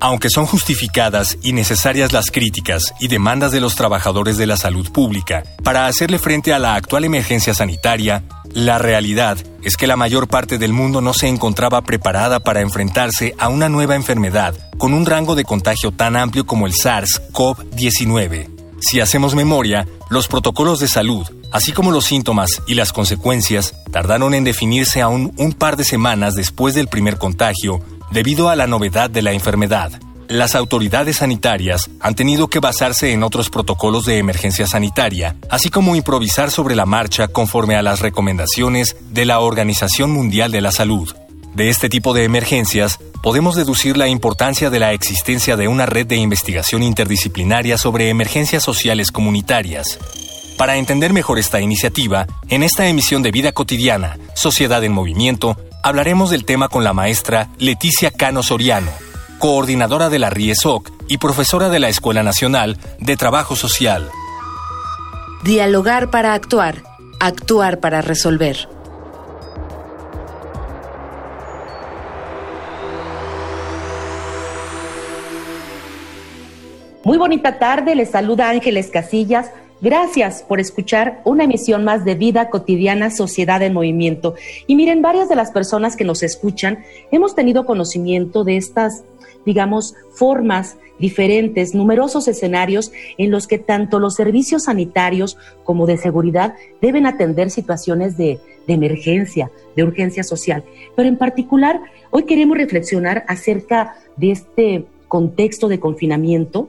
Aunque son justificadas y necesarias las críticas y demandas de los trabajadores de la salud pública para hacerle frente a la actual emergencia sanitaria, la realidad es que la mayor parte del mundo no se encontraba preparada para enfrentarse a una nueva enfermedad con un rango de contagio tan amplio como el SARS-CoV-19. Si hacemos memoria, los protocolos de salud, así como los síntomas y las consecuencias, tardaron en definirse aún un par de semanas después del primer contagio debido a la novedad de la enfermedad. Las autoridades sanitarias han tenido que basarse en otros protocolos de emergencia sanitaria, así como improvisar sobre la marcha conforme a las recomendaciones de la Organización Mundial de la Salud. De este tipo de emergencias, podemos deducir la importancia de la existencia de una red de investigación interdisciplinaria sobre emergencias sociales comunitarias. Para entender mejor esta iniciativa, en esta emisión de Vida Cotidiana, Sociedad en Movimiento, hablaremos del tema con la maestra Leticia Cano Soriano, coordinadora de la RIESOC y profesora de la Escuela Nacional de Trabajo Social. Dialogar para actuar, actuar para resolver. Muy bonita tarde, les saluda Ángeles Casillas Gracias por escuchar una emisión más de Vida Cotidiana Sociedad en Movimiento. Y miren, varias de las personas que nos escuchan hemos tenido conocimiento de estas, digamos, formas diferentes, numerosos escenarios en los que tanto los servicios sanitarios como de seguridad deben atender situaciones de, de emergencia, de urgencia social. Pero en particular, hoy queremos reflexionar acerca de este contexto de confinamiento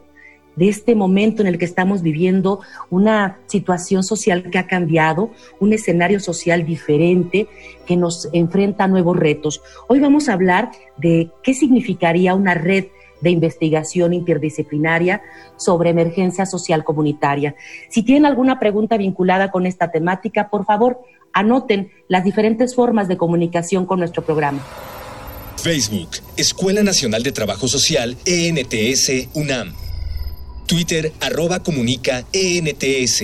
de este momento en el que estamos viviendo una situación social que ha cambiado, un escenario social diferente que nos enfrenta a nuevos retos. Hoy vamos a hablar de qué significaría una red de investigación interdisciplinaria sobre emergencia social comunitaria. Si tienen alguna pregunta vinculada con esta temática, por favor, anoten las diferentes formas de comunicación con nuestro programa. Facebook, Escuela Nacional de Trabajo Social, ENTS, UNAM. Twitter arroba comunica ENTS.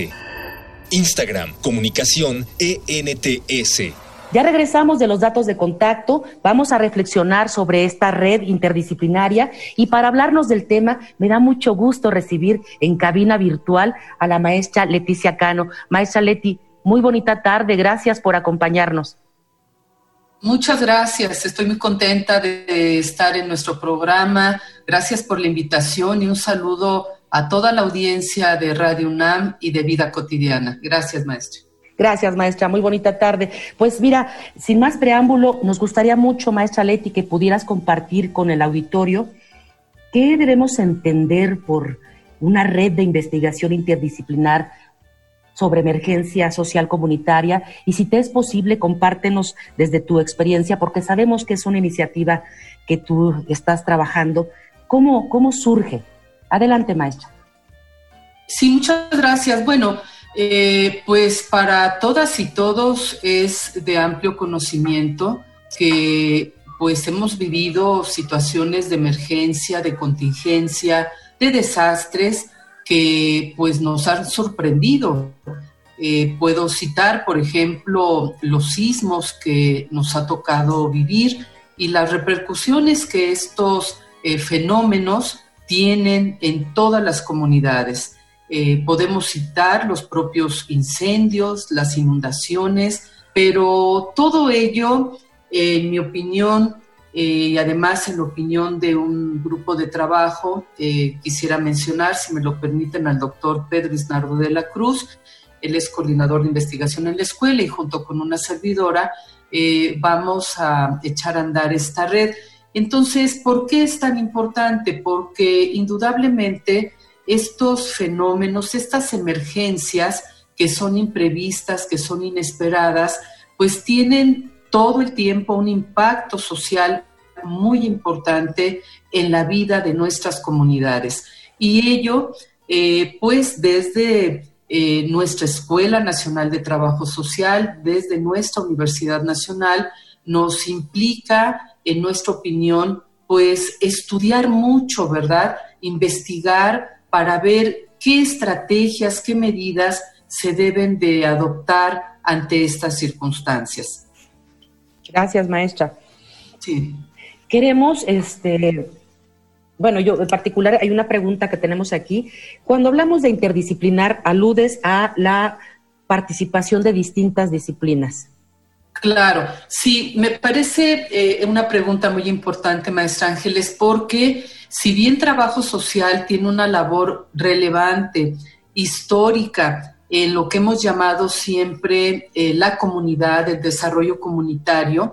Instagram comunicación ENTS. Ya regresamos de los datos de contacto, vamos a reflexionar sobre esta red interdisciplinaria y para hablarnos del tema me da mucho gusto recibir en cabina virtual a la maestra Leticia Cano. Maestra Leti, muy bonita tarde, gracias por acompañarnos. Muchas gracias, estoy muy contenta de estar en nuestro programa. Gracias por la invitación y un saludo a toda la audiencia de Radio UNAM y de Vida Cotidiana. Gracias, maestra. Gracias, maestra. Muy bonita tarde. Pues mira, sin más preámbulo, nos gustaría mucho, maestra Leti, que pudieras compartir con el auditorio qué debemos entender por una red de investigación interdisciplinar sobre emergencia social comunitaria y si te es posible, compártenos desde tu experiencia, porque sabemos que es una iniciativa que tú estás trabajando. ¿Cómo, cómo surge? Adelante, maestra. Sí, muchas gracias. Bueno, eh, pues para todas y todos es de amplio conocimiento que pues hemos vivido situaciones de emergencia, de contingencia, de desastres que pues nos han sorprendido. Eh, puedo citar, por ejemplo, los sismos que nos ha tocado vivir y las repercusiones que estos eh, fenómenos tienen en todas las comunidades. Eh, podemos citar los propios incendios, las inundaciones, pero todo ello, en mi opinión, eh, y además en la opinión de un grupo de trabajo, eh, quisiera mencionar, si me lo permiten, al doctor Pedro Isnardo de la Cruz, él es coordinador de investigación en la escuela y junto con una servidora vamos a echar a andar esta red. Entonces, ¿por qué es tan importante? Porque indudablemente estos fenómenos, estas emergencias que son imprevistas, que son inesperadas, pues tienen todo el tiempo un impacto social muy importante en la vida de nuestras comunidades. Y ello, eh, pues desde eh, nuestra Escuela Nacional de Trabajo Social, desde nuestra Universidad Nacional, nos implica, en nuestra opinión, pues estudiar mucho, ¿verdad? Investigar para ver qué estrategias, qué medidas se deben de adoptar ante estas circunstancias. Gracias, maestra. Sí. Queremos, este, bueno, yo en particular hay una pregunta que tenemos aquí. Cuando hablamos de interdisciplinar, aludes a la participación de distintas disciplinas. Claro, sí, me parece eh, una pregunta muy importante, maestra Ángeles, porque si bien trabajo social tiene una labor relevante, histórica, en lo que hemos llamado siempre eh, la comunidad, el desarrollo comunitario,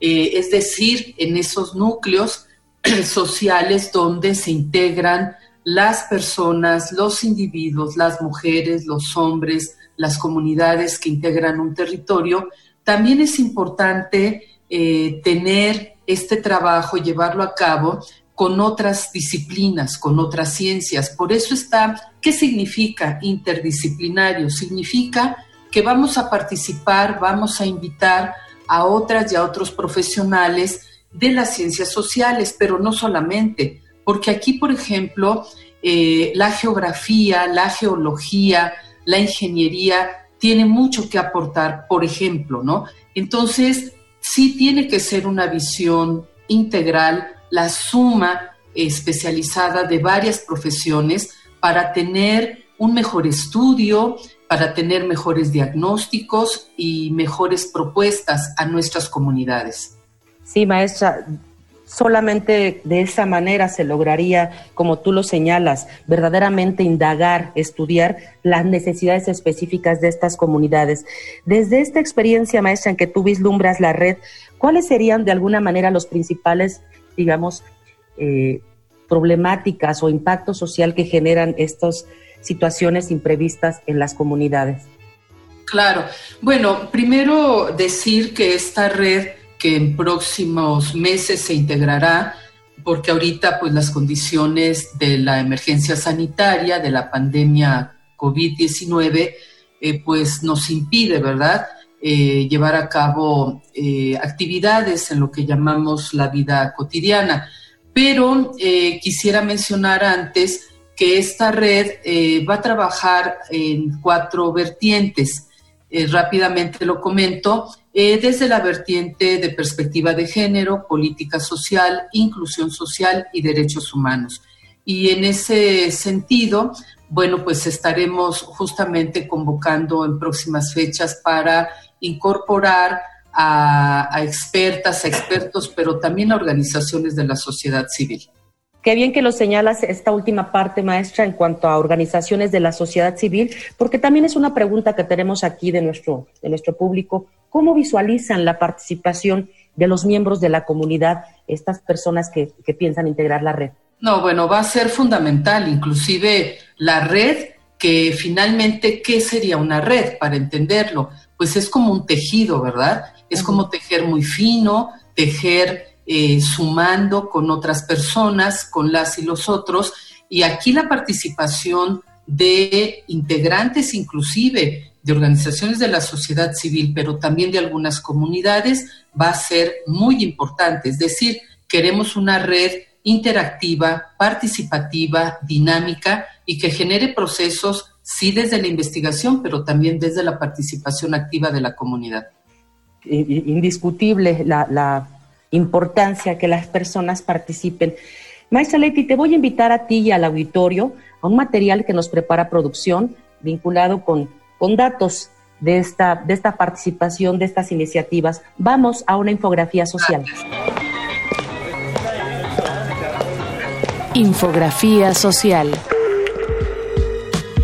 eh, es decir, en esos núcleos sociales donde se integran las personas, los individuos, las mujeres, los hombres, las comunidades que integran un territorio, también es importante eh, tener este trabajo, llevarlo a cabo con otras disciplinas, con otras ciencias. Por eso está, ¿qué significa interdisciplinario? Significa que vamos a participar, vamos a invitar a otras y a otros profesionales de las ciencias sociales, pero no solamente, porque aquí, por ejemplo, eh, la geografía, la geología, la ingeniería tiene mucho que aportar, por ejemplo, ¿no? Entonces, sí tiene que ser una visión integral, la suma especializada de varias profesiones para tener un mejor estudio, para tener mejores diagnósticos y mejores propuestas a nuestras comunidades. Sí, maestra, solamente de esa manera se lograría, como tú lo señalas, verdaderamente indagar, estudiar las necesidades específicas de estas comunidades. Desde esta experiencia, maestra, en que tú vislumbras la red, ¿cuáles serían de alguna manera los principales digamos, eh, problemáticas o impacto social que generan estas situaciones imprevistas en las comunidades? Claro. Bueno, primero decir que esta red que en próximos meses se integrará, porque ahorita pues las condiciones de la emergencia sanitaria, de la pandemia COVID-19, eh, pues nos impide, ¿verdad? Eh, llevar a cabo eh, actividades en lo que llamamos la vida cotidiana. Pero quisiera mencionar antes que esta red va a trabajar en cuatro vertientes. rápidamente lo comento, desde la vertiente de perspectiva de género, política social, inclusión social y derechos humanos. Y en ese sentido, bueno, pues estaremos justamente convocando en próximas fechas para incorporar a, expertas, a expertos, pero también a organizaciones de la sociedad civil. Qué bien que lo señalas esta última parte, maestra, en cuanto a organizaciones de la sociedad civil, porque también es una pregunta que tenemos aquí de nuestro, de nuestro público. ¿Cómo visualizan la participación de los miembros de la comunidad, estas personas que, que piensan integrar la red? No, bueno, va a ser fundamental, inclusive la red, que finalmente, ¿qué sería una red? Para entenderlo, pues es como un tejido, ¿verdad? Es como tejer muy fino, tejer eh, sumando con otras personas, con las y los otros. Y aquí la participación de integrantes inclusive de organizaciones de la sociedad civil, pero también de algunas comunidades, va a ser muy importante. Es decir, queremos una red interactiva, participativa, dinámica y que genere procesos sí desde la investigación, pero también desde la participación activa de la comunidad. Indiscutible la, importancia que las personas participen. Maestra Leti, te voy a invitar a ti y al auditorio a un material que nos prepara producción vinculado con, con datos de esta, de esta participación, de estas iniciativas. Vamos a una infografía social. Infografía social.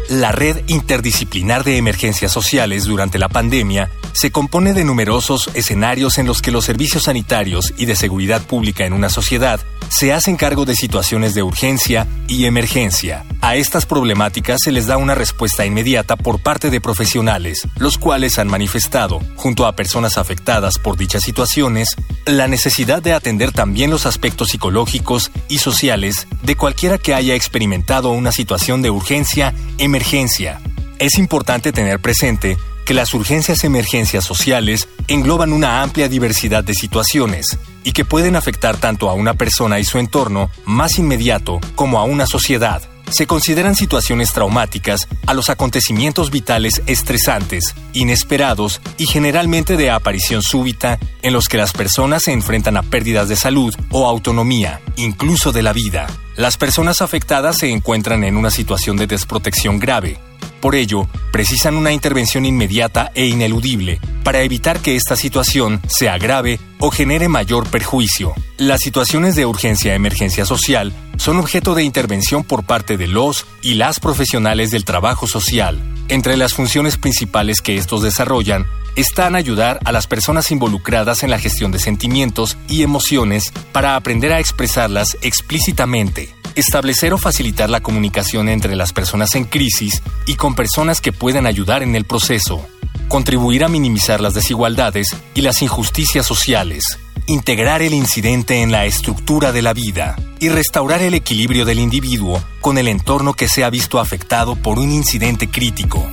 La red interdisciplinar de emergencias sociales durante la pandemia se compone de numerosos escenarios en los que los servicios sanitarios y de seguridad pública en una sociedad se hacen cargo de situaciones de urgencia y emergencia. A estas problemáticas se les da una respuesta inmediata por parte de profesionales, los cuales han manifestado, junto a personas afectadas por dichas situaciones, la necesidad de atender también los aspectos psicológicos y sociales de cualquiera que haya experimentado una situación de urgencia emergencia. Es importante tener presente que las urgencias emergencias sociales engloban una amplia diversidad de situaciones y que pueden afectar tanto a una persona y su entorno más inmediato como a una sociedad. Se consideran situaciones traumáticas a los acontecimientos vitales estresantes, inesperados y generalmente de aparición súbita en los que las personas se enfrentan a pérdidas de salud o autonomía, incluso de la vida. Las personas afectadas se encuentran en una situación de desprotección grave. Por ello, precisan una intervención inmediata e ineludible para evitar que esta situación se agrave o genere mayor perjuicio. Las situaciones de urgencia-emergencia social son objeto de intervención por parte de los y las profesionales del trabajo social. Entre las funciones principales que estos desarrollan están ayudar a las personas involucradas en la gestión de sentimientos y emociones para aprender a expresarlas explícitamente, establecer o facilitar la comunicación entre las personas en crisis y con personas que puedan ayudar en el proceso, contribuir a minimizar las desigualdades y las injusticias sociales, integrar el incidente en la estructura de la vida y restaurar el equilibrio del individuo con el entorno que se ha visto afectado por un incidente crítico.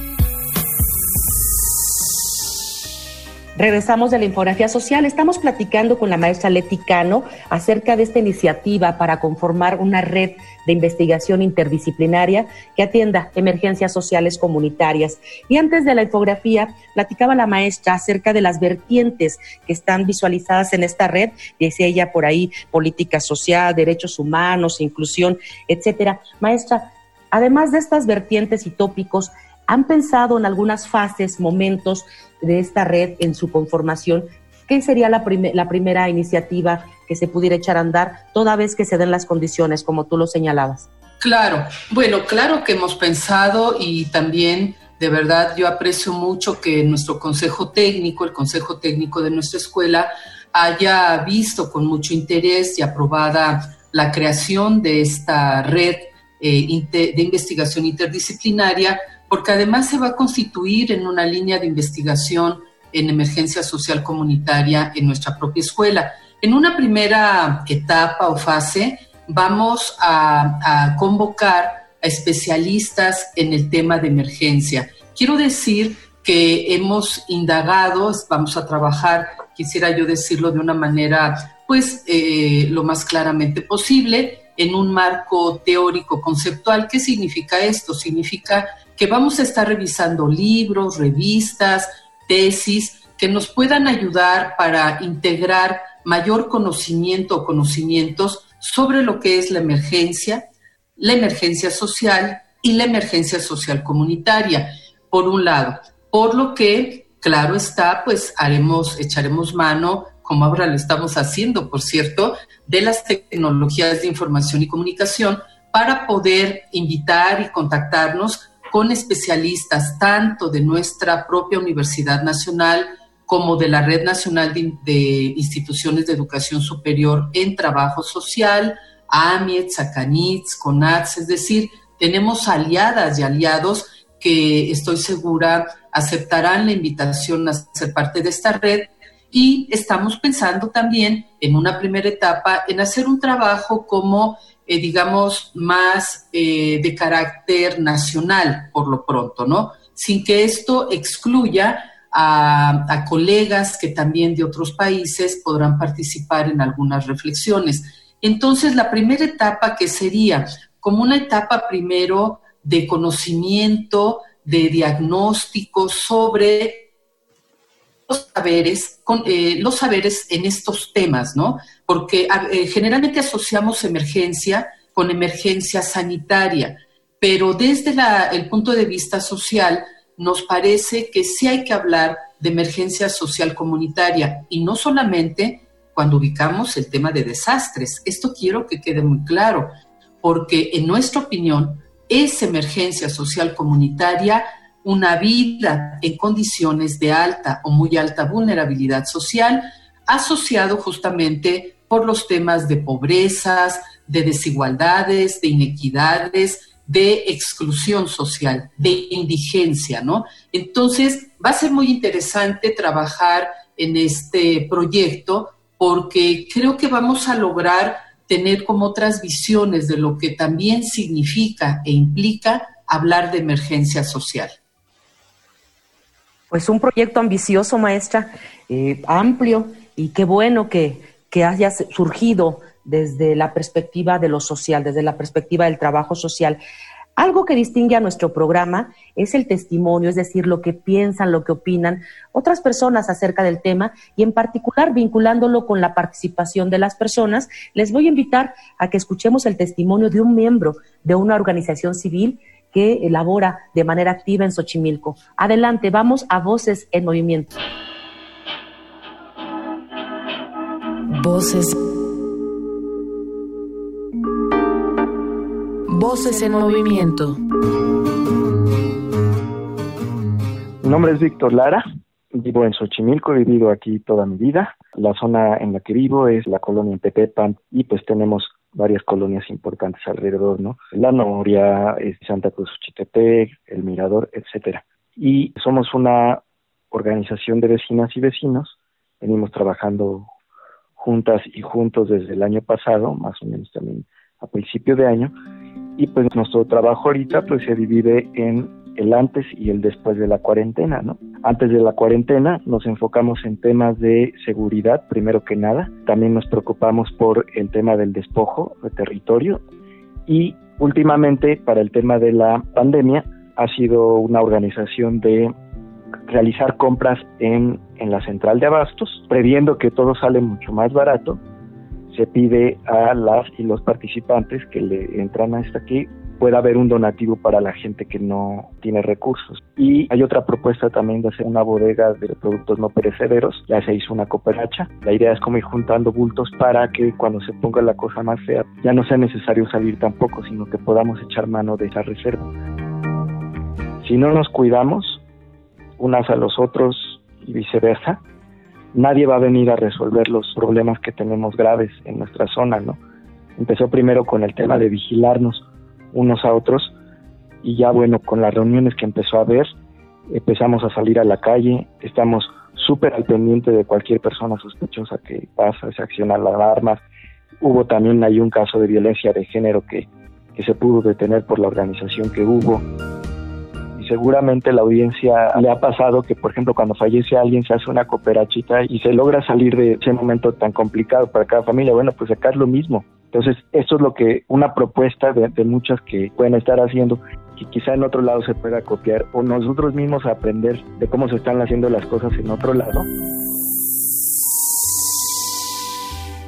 Regresamos de la infografía social. Estamos platicando con la maestra Leti Cano acerca de esta iniciativa para conformar una red de investigación interdisciplinaria que atienda emergencias sociales comunitarias. Y antes de la infografía, platicaba la maestra acerca de las vertientes que están visualizadas en esta red, decía ella por ahí, política social, derechos humanos, inclusión, etcétera. Maestra, además de estas vertientes y tópicos, ¿Han pensado en algunas fases, momentos de esta red en su conformación? ¿Qué sería la, la primera iniciativa que se pudiera echar a andar toda vez que se den las condiciones, como tú lo señalabas? Claro, bueno, claro que hemos pensado y también de verdad yo aprecio mucho que nuestro consejo técnico, el consejo técnico de nuestra escuela, haya visto con mucho interés y aprobada la creación de esta red eh, de investigación interdisciplinaria porque además se va a constituir en una línea de investigación en emergencia social comunitaria en nuestra propia escuela. En una primera etapa o fase vamos a, convocar a especialistas en el tema de emergencia. Quiero decir que hemos indagado, vamos a trabajar, quisiera yo decirlo de una manera, pues, eh, lo más claramente posible, en un marco teórico conceptual. ¿Qué significa esto? Significa que vamos a estar revisando libros, revistas, tesis que nos puedan ayudar para integrar mayor conocimiento o conocimientos sobre lo que es la emergencia, la emergencia social y la emergencia social comunitaria, por un lado. Por lo que, claro está, pues haremos, echaremos mano, como ahora lo estamos haciendo, por cierto, de las tecnologías de información y comunicación para poder invitar y contactarnos con especialistas tanto de nuestra propia Universidad Nacional como de la Red Nacional de, Instituciones de Educación Superior en Trabajo Social, AMIET, SACANITS, CONATS, es decir, tenemos aliadas y aliados que estoy segura aceptarán la invitación a ser parte de esta red y estamos pensando también en una primera etapa en hacer un trabajo como eh, digamos, más eh, de carácter nacional, por lo pronto, ¿no? Sin que esto excluya a, a, colegas que también de otros países podrán participar en algunas reflexiones. Entonces, la primera etapa que sería como una etapa primero de conocimiento, de diagnóstico sobre los saberes, eh, los saberes en estos temas, ¿no? Porque eh, generalmente asociamos emergencia con emergencia sanitaria, pero desde el punto de vista social nos parece que sí hay que hablar de emergencia social comunitaria y no solamente cuando ubicamos el tema de desastres. Esto quiero que quede muy claro, porque en nuestra opinión es emergencia social comunitaria una vida en condiciones de alta o muy alta vulnerabilidad social, asociado justamente por los temas de pobrezas, de desigualdades, de inequidades, de exclusión social, de indigencia, ¿no? Entonces, va a ser muy interesante trabajar en este proyecto porque creo que vamos a lograr tener como otras visiones de lo que también significa e implica hablar de emergencia social. Pues un proyecto ambicioso, maestra, eh, amplio, y qué bueno que, que haya surgido desde la perspectiva de lo social, desde la perspectiva del trabajo social. Algo que distingue a nuestro programa es el testimonio, es decir, lo que piensan, lo que opinan otras personas acerca del tema y en particular vinculándolo con la participación de las personas, les voy a invitar a que escuchemos el testimonio de un miembro de una organización civil que elabora de manera activa en Xochimilco. Adelante, vamos a Voces en Movimiento. Voces. Voces en movimiento. Mi nombre es Víctor Lara, vivo en Xochimilco, he vivido aquí toda mi vida. La zona en la que vivo es la colonia Tepepan y pues tenemos varias colonias importantes alrededor, ¿no? La Noria, Santa Cruz Chitepec, El Mirador, etcétera. Y somos una organización de vecinas y vecinos, venimos trabajando juntas y juntos desde el año pasado, más o menos también a principio de año, y pues nuestro trabajo ahorita pues se divide en el antes y el después de la cuarentena, ¿no? Antes de la cuarentena nos enfocamos en temas de seguridad, primero que nada. También nos preocupamos por el tema del despojo de territorio y últimamente para el tema de la pandemia ha sido una organización de realizar compras en, en la central de abastos, previendo que todo sale mucho más barato se pide a las y los participantes que le entran hasta aquí pueda haber un donativo para la gente que no tiene recursos. Y hay otra propuesta también de hacer una bodega de productos no perecederos, ya se hizo una cooperacha. La idea es como ir juntando bultos para que cuando se ponga la cosa más fea ya no sea necesario salir tampoco, sino que podamos echar mano de esa reserva. Si no nos cuidamos unas a los otros y viceversa, nadie va a venir a resolver los problemas que tenemos graves en nuestra zona, ¿no? Empezó primero con el tema de vigilarnos unos a otros. Y ya bueno, con las reuniones que empezó a haber, empezamos a salir a la calle, estamos súper al pendiente de cualquier persona sospechosa que pasa, se acciona la alarma. Hubo también ahí un caso de violencia de género que, que se pudo detener por la organización que hubo seguramente la audiencia le ha pasado que, por ejemplo, cuando fallece alguien se hace una cooperachita y se logra salir de ese momento tan complicado para cada familia. Bueno, pues acá es lo mismo. Entonces, esto es lo que una propuesta de, de muchas que pueden estar haciendo que quizá en otro lado se pueda copiar o nosotros mismos aprender de cómo se están haciendo las cosas en otro lado.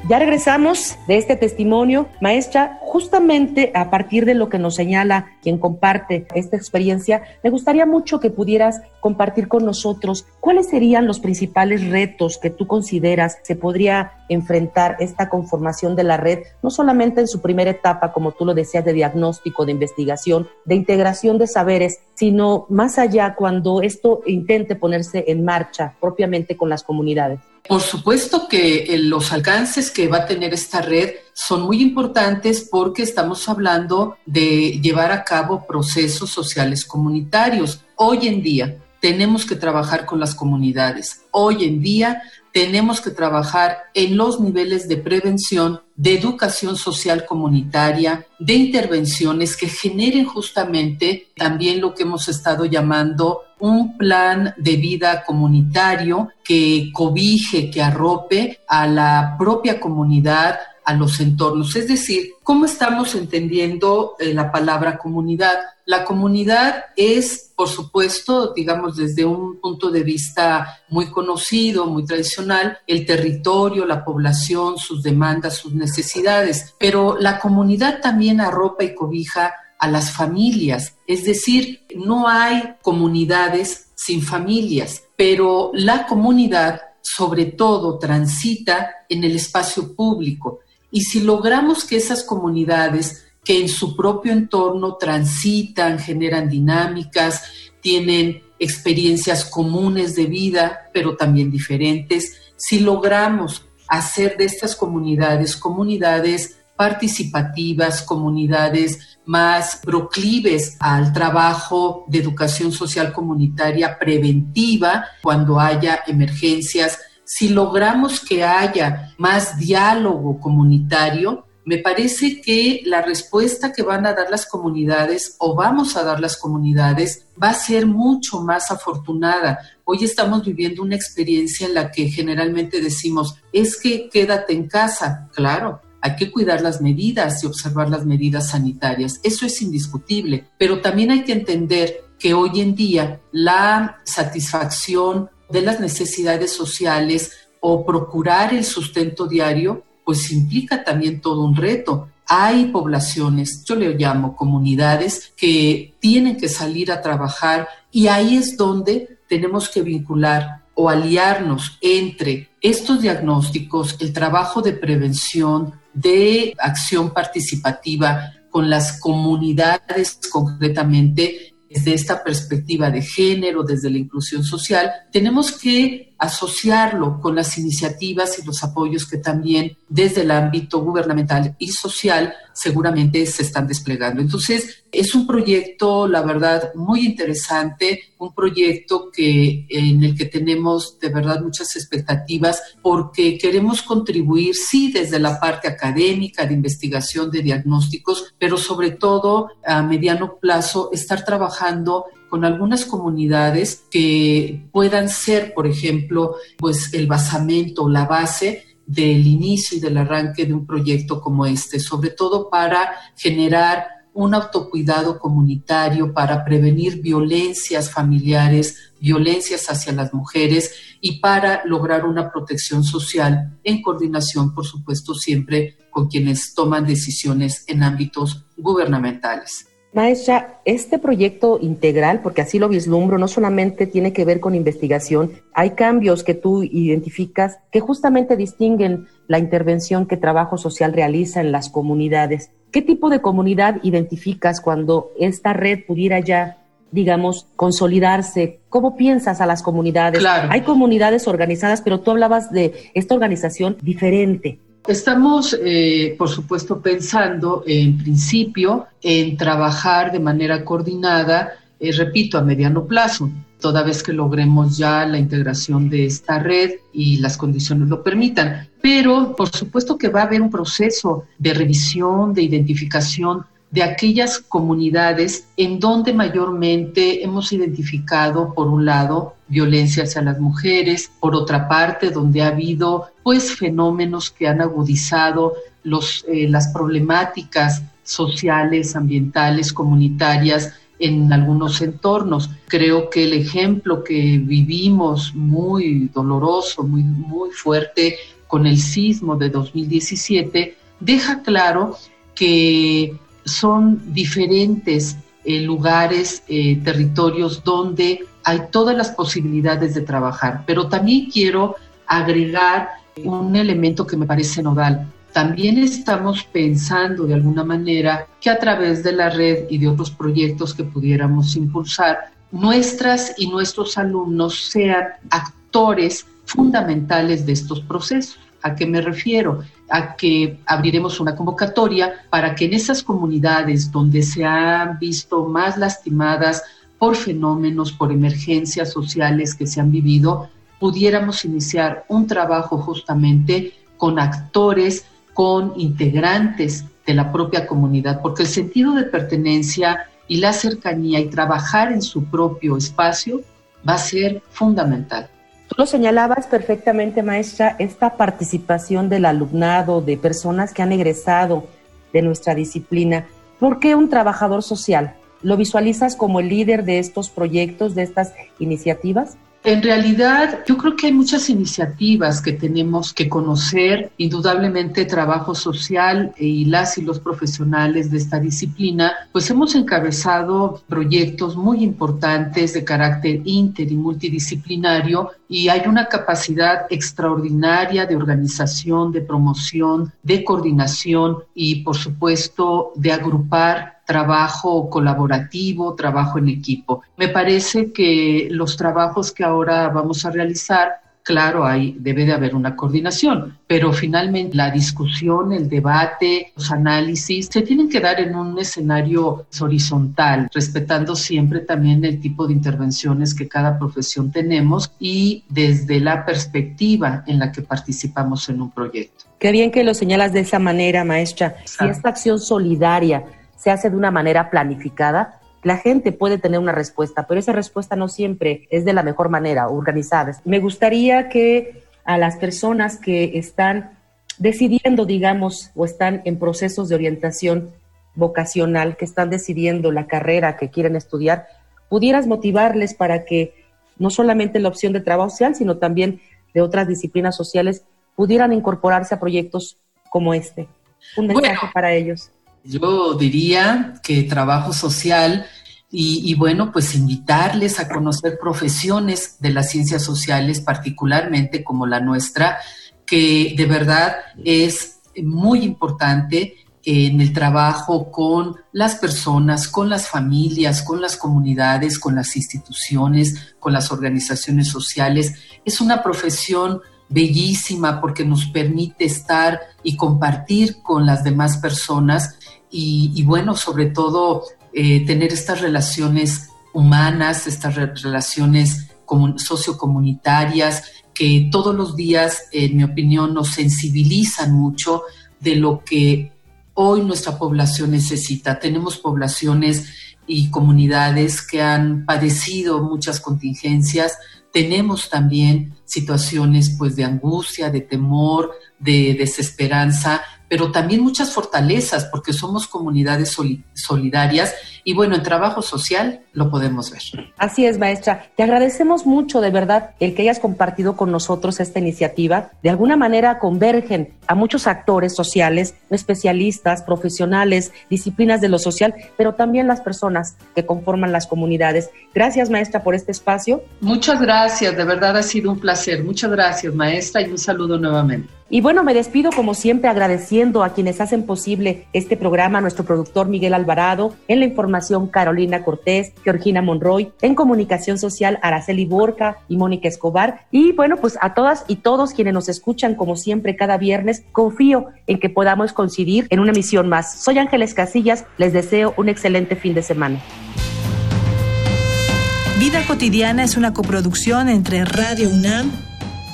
Ya regresamos de este testimonio. Maestra, justamente a partir de lo que nos señala quien comparte esta experiencia, me gustaría mucho que pudieras compartir con nosotros cuáles serían los principales retos que tú consideras se podría enfrentar esta conformación de la red, no solamente en su primera etapa, como tú lo decías, de diagnóstico, de investigación, de integración de saberes, sino más allá cuando esto intente ponerse en marcha propiamente con las comunidades. Por supuesto que eh, los alcances que va a tener esta red son muy importantes porque estamos hablando de llevar a cabo procesos sociales comunitarios. Hoy en día tenemos que trabajar con las comunidades. Hoy en día tenemos que trabajar en los niveles de prevención, de educación social comunitaria, de intervenciones que generen justamente también lo que hemos estado llamando un plan de vida comunitario que cobije, que arrope a la propia comunidad, a los entornos. Es decir, ¿cómo estamos entendiendo eh, la palabra comunidad? La comunidad es, por supuesto, digamos desde un punto de vista muy conocido, muy tradicional, el territorio, la población, sus demandas, sus necesidades, pero la comunidad también arropa y cobija a las familias. Es decir, no hay comunidades sin familias, pero la comunidad sobre todo transita en el espacio público. Y si logramos que esas comunidades que en su propio entorno transitan, generan dinámicas, tienen experiencias comunes de vida, pero también diferentes. Si logramos hacer de estas comunidades comunidades participativas, comunidades más proclives al trabajo de educación social comunitaria preventiva cuando haya emergencias. Si logramos que haya más diálogo comunitario, me parece que la respuesta que van a dar las comunidades o vamos a dar las comunidades va a ser mucho más afortunada. Hoy estamos viviendo una experiencia en la que generalmente decimos, es que quédate en casa. Claro, hay que cuidar las medidas y observar las medidas sanitarias. Eso es indiscutible, pero también hay que entender que hoy en día la satisfacción de las necesidades sociales o procurar el sustento diario pues implica también todo un reto. Hay poblaciones, yo le llamo comunidades, que tienen que salir a trabajar y ahí es donde tenemos que vincular o aliarnos entre estos diagnósticos, el trabajo de prevención, de acción participativa con las comunidades concretamente desde esta perspectiva de género, desde la inclusión social, tenemos que asociarlo con las iniciativas y los apoyos que también desde el ámbito gubernamental y social seguramente se están desplegando. Entonces, es un proyecto, la verdad, muy interesante, un proyecto que en el que tenemos de verdad muchas expectativas porque queremos contribuir sí desde la parte académica de investigación de diagnósticos, pero sobre todo a mediano plazo estar trabajando con algunas comunidades que puedan ser, por ejemplo, pues el basamento, la base del inicio y del arranque de un proyecto como este, sobre todo para generar un autocuidado comunitario, para prevenir violencias familiares, violencias hacia las mujeres y para lograr una protección social en coordinación, por supuesto, siempre con quienes toman decisiones en ámbitos gubernamentales. Maestra, este proyecto integral, porque así lo vislumbro, no solamente tiene que ver con investigación, hay cambios que tú identificas que justamente distinguen la intervención que Trabajo Social realiza en las comunidades. ¿Qué tipo de comunidad identificas cuando esta red pudiera ya, digamos, consolidarse? ¿Cómo piensas a las comunidades? Hay comunidades organizadas, pero tú hablabas de esta organización diferente. Estamos, eh, por supuesto, pensando en principio en trabajar de manera coordinada, eh, repito, a mediano plazo, toda vez que logremos ya la integración de esta red y las condiciones lo permitan. Pero, por supuesto que va a haber un proceso de revisión, de identificación de aquellas comunidades en donde mayormente hemos identificado, por un lado, violencia hacia las mujeres, por otra parte, donde ha habido pues fenómenos que han agudizado los, eh, las problemáticas sociales, ambientales, comunitarias en algunos entornos. Creo que el ejemplo que vivimos muy doloroso, muy, muy fuerte con el sismo de 2017, deja claro que son diferentes eh, lugares, eh, territorios donde hay todas las posibilidades de trabajar. Pero también quiero agregar un elemento que me parece nodal. También estamos pensando de alguna manera que a través de la red y de otros proyectos que pudiéramos impulsar, nuestras y nuestros alumnos sean actores fundamentales de estos procesos. ¿A qué me refiero? A que abriremos una convocatoria para que en esas comunidades donde se han visto más lastimadas por fenómenos, por emergencias sociales que se han vivido, pudiéramos iniciar un trabajo justamente con actores, con integrantes de la propia comunidad, porque el sentido de pertenencia y la cercanía y trabajar en su propio espacio va a ser fundamental. Lo señalabas perfectamente, maestra, esta participación del alumnado, de personas que han egresado de nuestra disciplina. ¿Por qué un trabajador social? ¿Lo visualizas como el líder de estos proyectos, de estas iniciativas? En realidad, yo creo que hay muchas iniciativas que tenemos que conocer. Indudablemente, trabajo social y las y los profesionales de esta disciplina, pues hemos encabezado proyectos muy importantes de carácter inter y multidisciplinario y hay una capacidad extraordinaria de organización, de promoción, de coordinación y, por supuesto, de agrupar trabajo colaborativo, trabajo en equipo. Me parece que los trabajos que ahora vamos a realizar claro, hay, debe de haber una coordinación, pero finalmente la discusión, el debate, los análisis se tienen que dar en un escenario horizontal, respetando siempre también el tipo de intervenciones que cada profesión tenemos y desde la perspectiva en la que participamos en un proyecto. Qué bien que lo señalas de esa manera, maestra. Si esta acción solidaria se hace de una manera planificada, la gente puede tener una respuesta, pero esa respuesta no siempre es de la mejor manera, organizada. Me gustaría que a las personas que están decidiendo, digamos, o están en procesos de orientación vocacional, que están decidiendo la carrera que quieren estudiar, pudieras motivarles para que no solamente la opción de trabajo social, sino también de otras disciplinas sociales pudieran incorporarse a proyectos como este. Un mensaje para ellos. Yo diría que trabajo social y, bueno, pues invitarles a conocer profesiones de las ciencias sociales, particularmente como la nuestra, que de verdad es muy importante en el trabajo con las personas, con las familias, con las comunidades, con las instituciones, con las organizaciones sociales. Es una profesión bellísima porque nos permite estar y compartir con las demás personas y, bueno, sobre todo eh, tener estas relaciones humanas, estas relaciones sociocomunitarias que todos los días, en mi opinión, nos sensibilizan mucho de lo que hoy nuestra población necesita. Tenemos poblaciones y comunidades que han padecido muchas contingencias, tenemos también situaciones pues de angustia, de temor, de desesperanza pero también muchas fortalezas porque somos comunidades solidarias y bueno, en trabajo social lo podemos ver. Así es, maestra. Te agradecemos mucho de verdad el que hayas compartido con nosotros esta iniciativa. De alguna manera convergen a muchos actores sociales, especialistas, profesionales, disciplinas de lo social, pero también las personas que conforman las comunidades. Gracias, maestra, por este espacio. Muchas gracias, de verdad ha sido un placer. Muchas gracias, maestra, y un saludo nuevamente. Y bueno, me despido como siempre agradeciendo a quienes hacen posible este programa, nuestro productor Miguel Alvarado, en la información Carolina Cortés, Georgina Monroy, en comunicación social Araceli Borca y Mónica Escobar. Y bueno, pues a todas y todos quienes nos escuchan como siempre cada viernes, confío en que podamos coincidir en una emisión más. Soy Ángeles Casillas, les deseo un excelente fin de semana. Vida cotidiana es una coproducción entre Radio UNAM